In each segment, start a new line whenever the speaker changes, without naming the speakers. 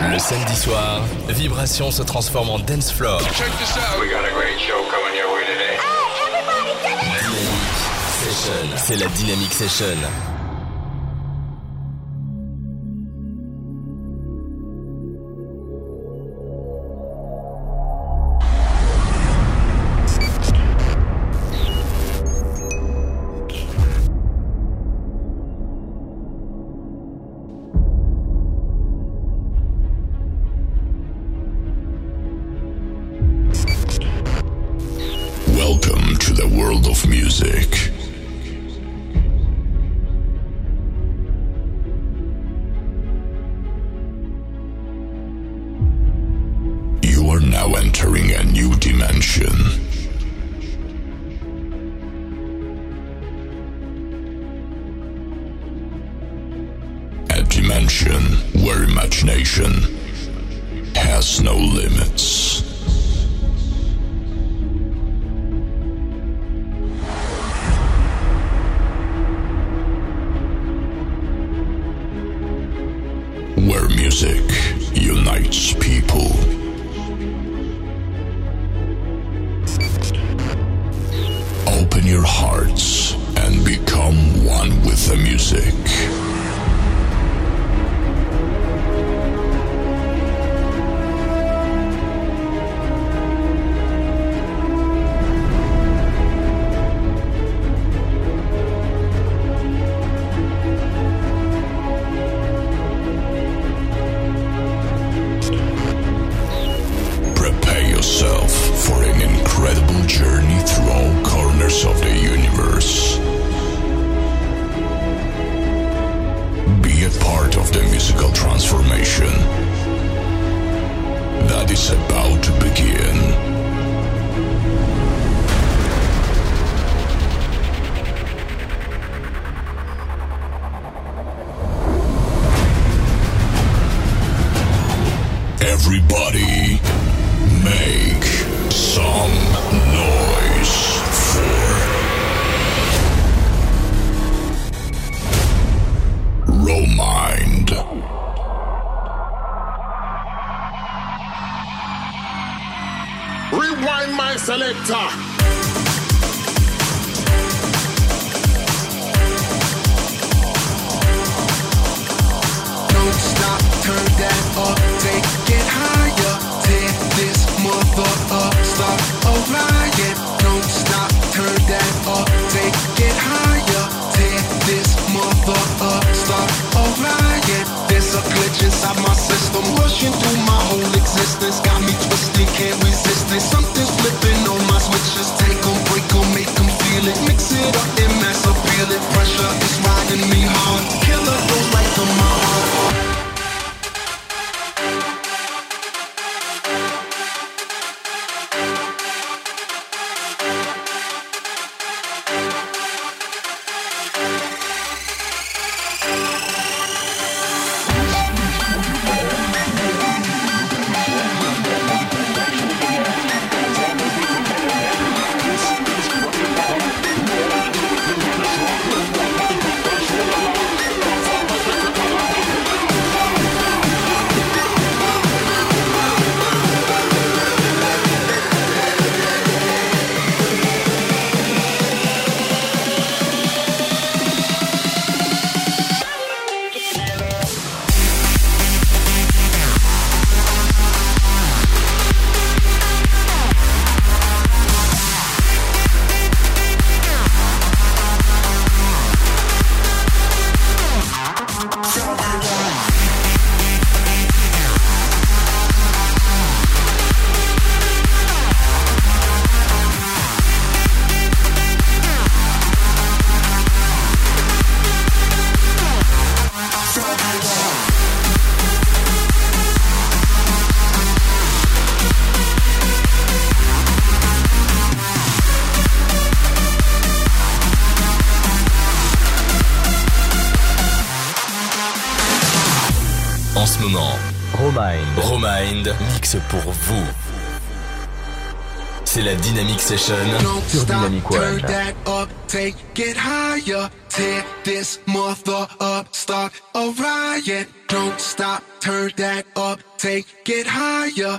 Le samedi soir, Vibration se transforme en dance floor.
Check this out.
We got a great show coming your way today.
Dynamic Session. C'est la Dynamic Session.
Dimension where imagination has no limits.
Inside my system, rushing through my whole existence. Got me twisted, can't resist it. Something's
ce moment, Romind. Romind mixe pour vous. C'est la Dynamic Session
Don't
sur
stop,
Dynamic
turn that up, take it higher. Tear this mother up, start a riot. Don't stop, turn that up, take it higher.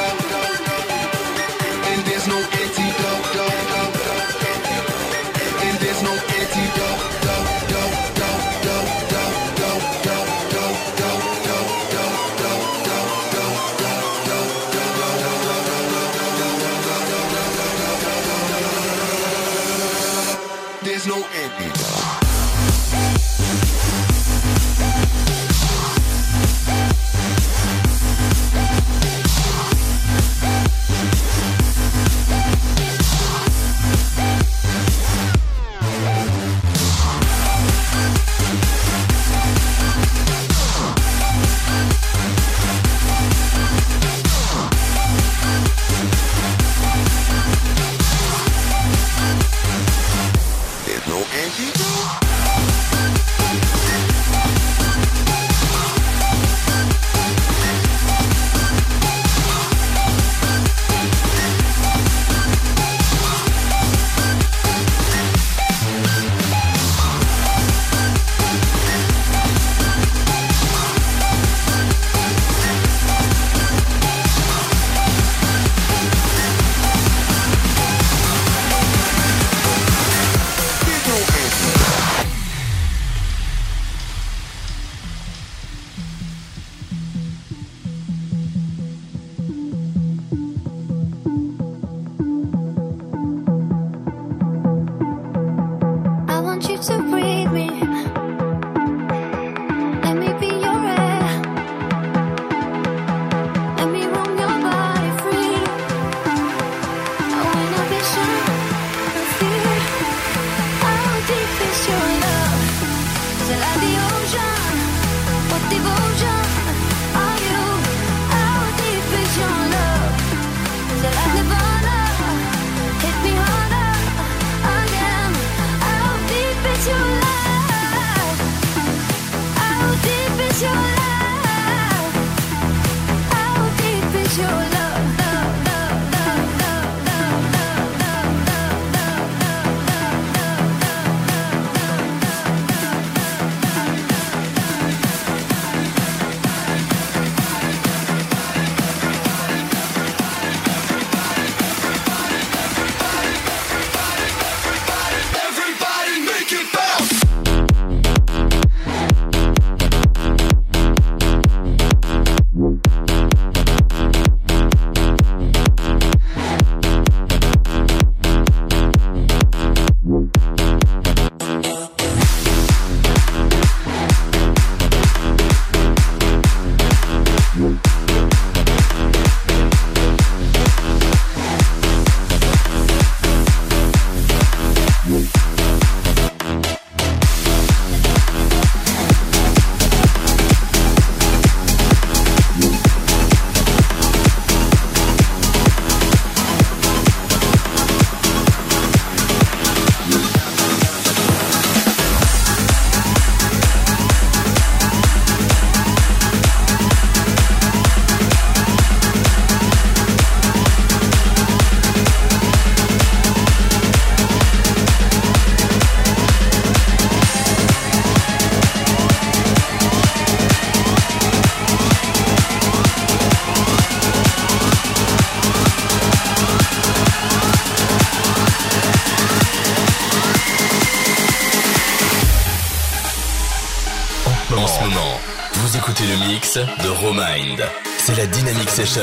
En ce moment, vous écoutez le mix de Romind. C'est la Dynamic Session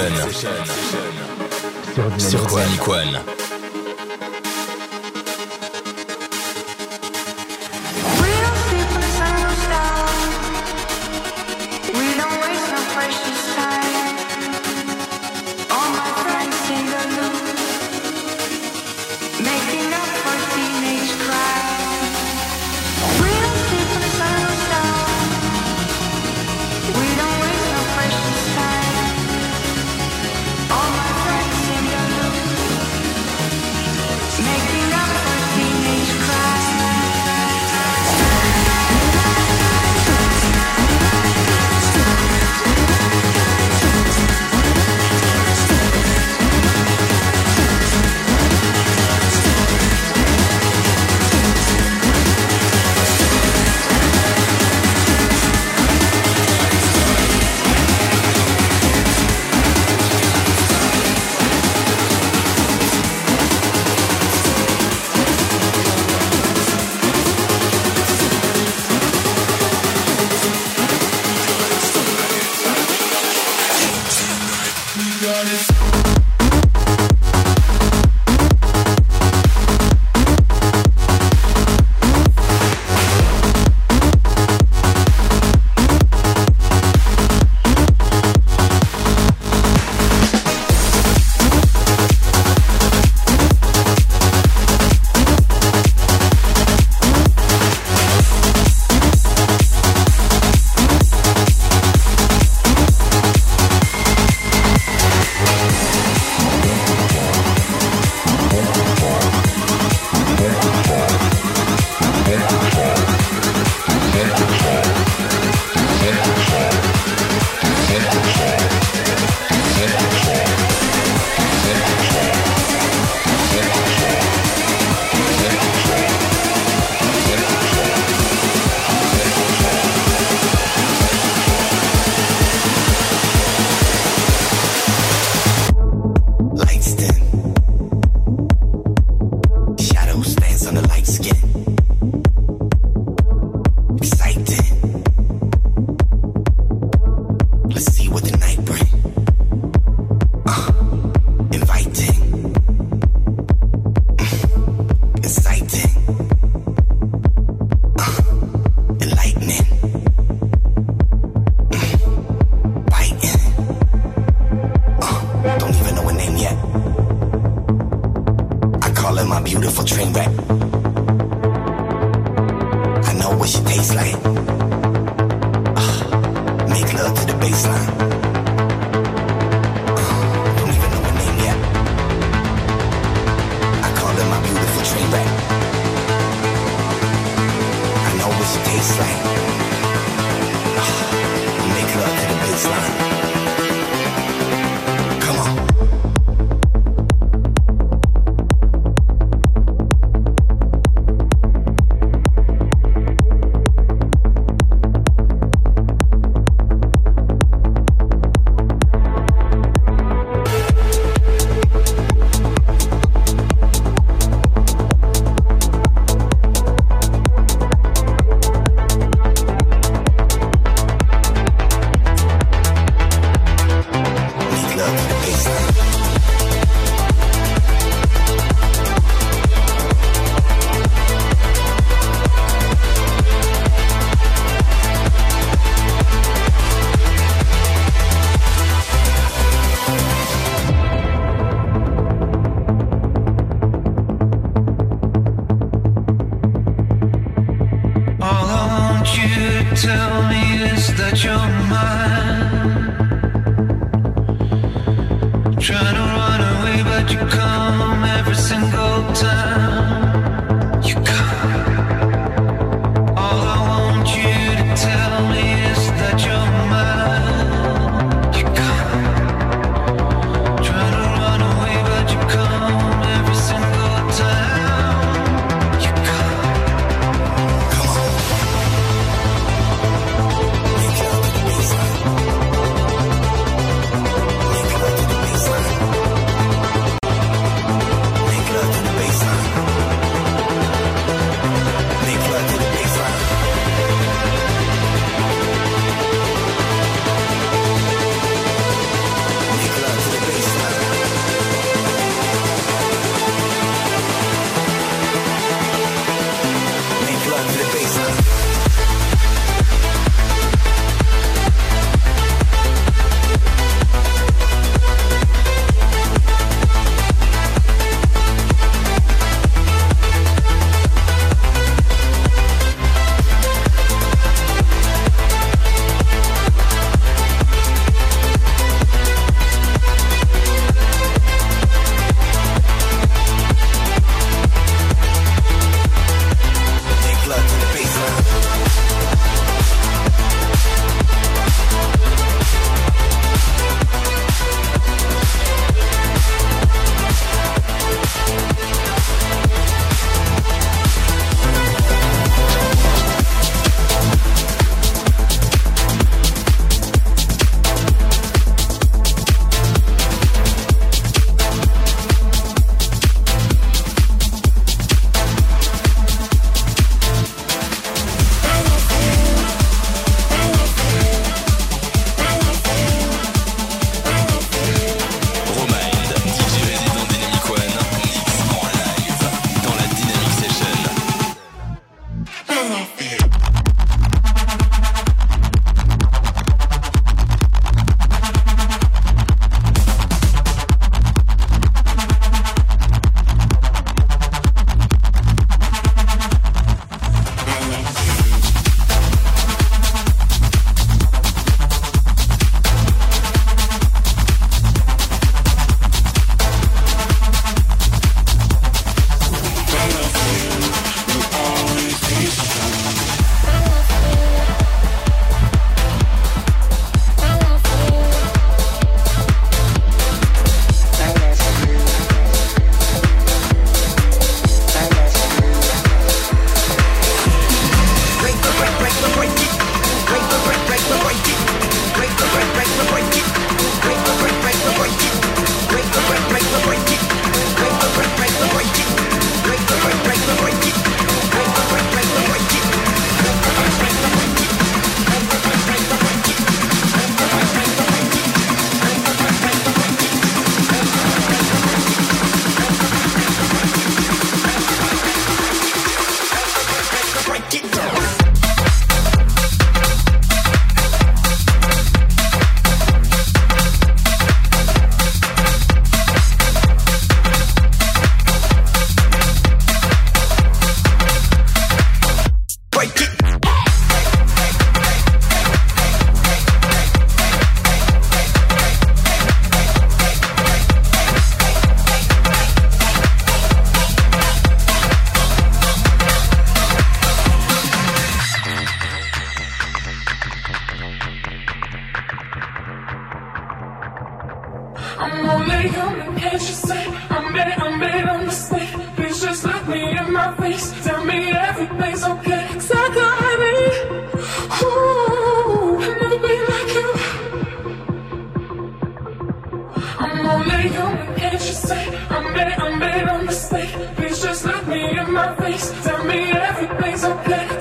sur Dynamic One.
Tell me
everything's okay. Cause I got it. Ooh, I've never been like you. I'm only human, can't you say? I made, I made a mistake. Please just look me in my face. Tell me everything's okay.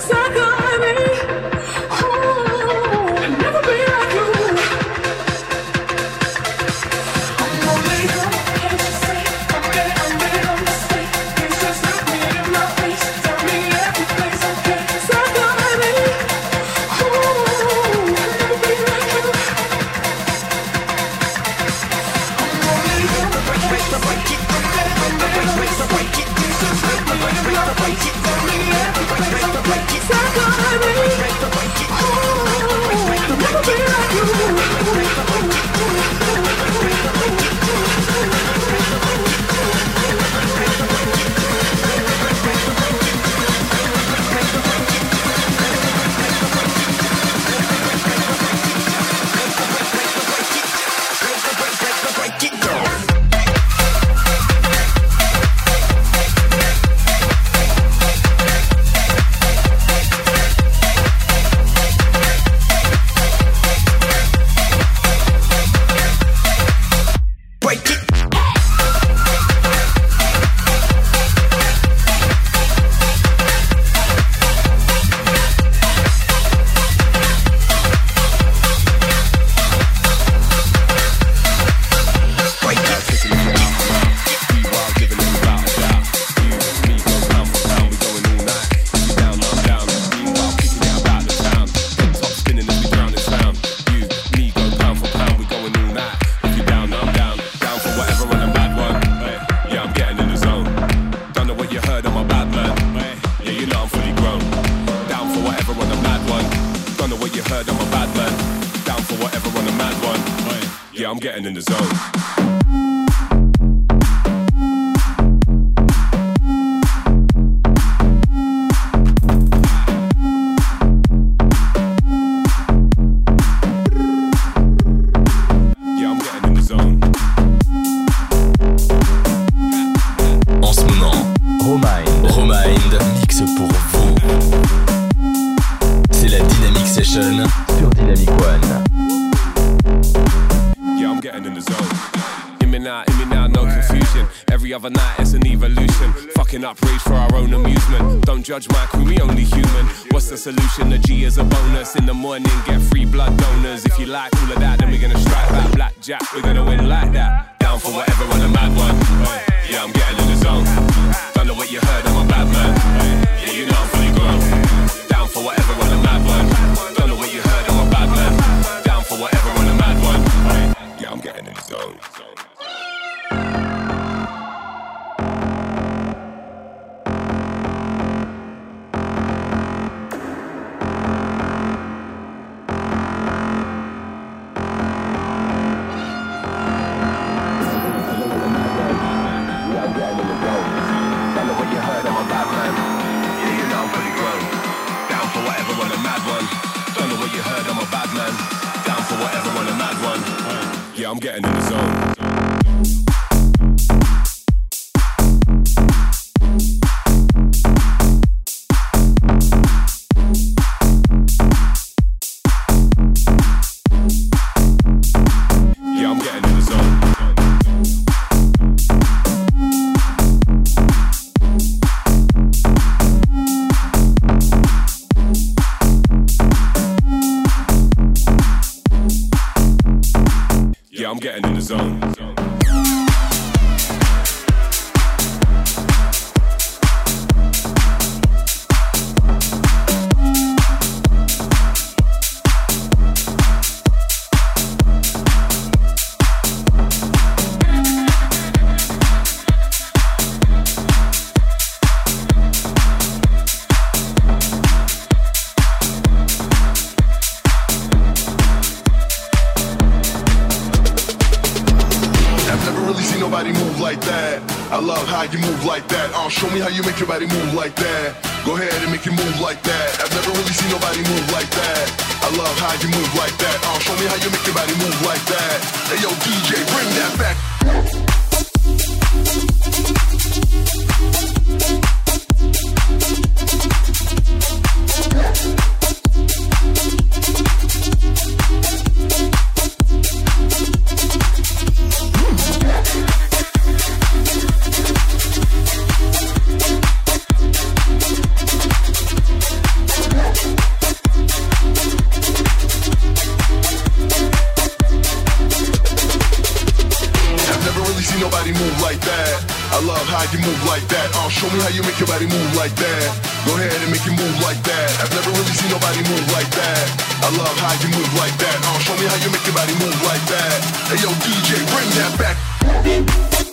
Getting in the zone. What's the solution? The G is a bonus. In the morning, get free blood donors. If you like all of that, then we're gonna strike back. Blackjack, we're gonna win like that. Down for whatever on a mad one. Yeah, I'm getting in the zone. Don't know what you heard, I'm a bad man. Yeah, you know I'm fully grown. I'm getting in the zone.
Nobody move like that. I love how you move like that. Oh, show me how you make your body move like that. Go ahead and make it move like that. I've never really seen nobody move like that. I love how you move like that. Oh, show me how you make your body move like that. Hey yo, DJ, bring that back. Me how you make your body move like that. Go ahead and make it move like that. I've never really seen nobody move like that. I love how you move like that. Uh, show me how you make your body move like that. Hey yo, DJ, bring that back.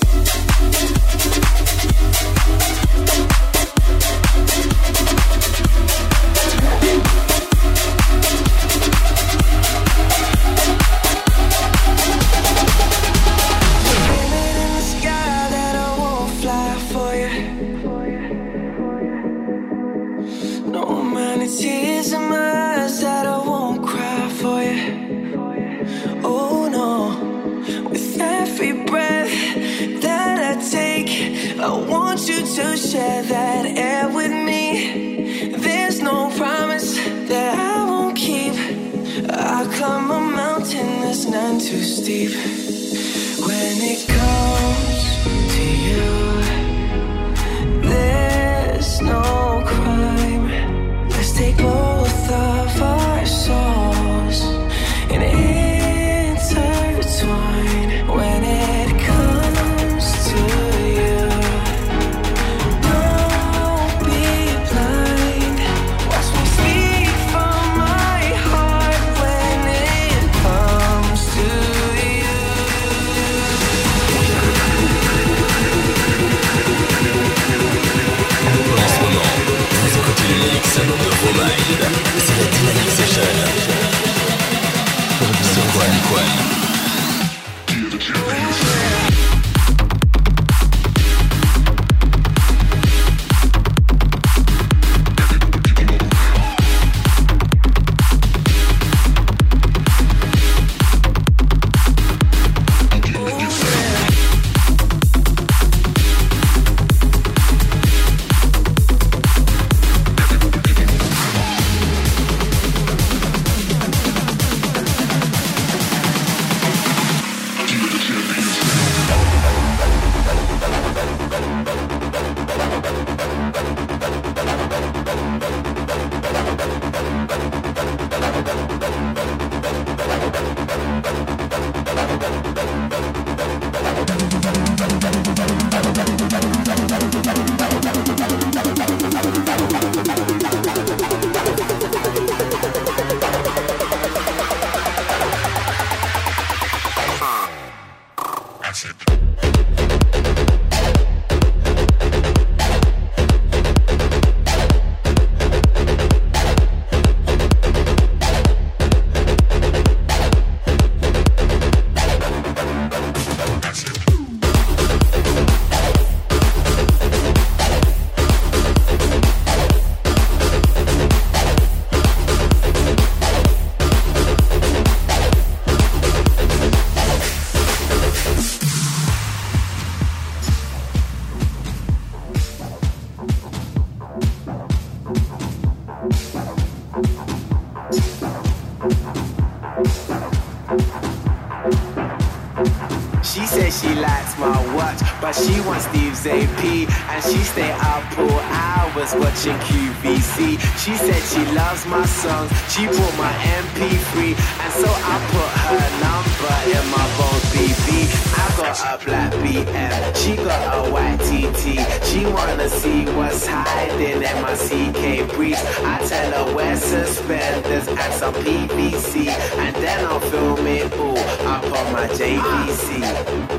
Loves my songs, she bought my MP3. And so I put her number in my Bold BB. I got a black BM, she got a white TT. She wanna see what's hiding in my CK briefs. I tell her wear suspenders and some PVC. And then I'll film it all up on my JVC.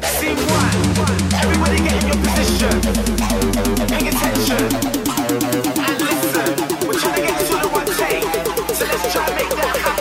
Scene one, everybody get in your position. Pay attention. Make that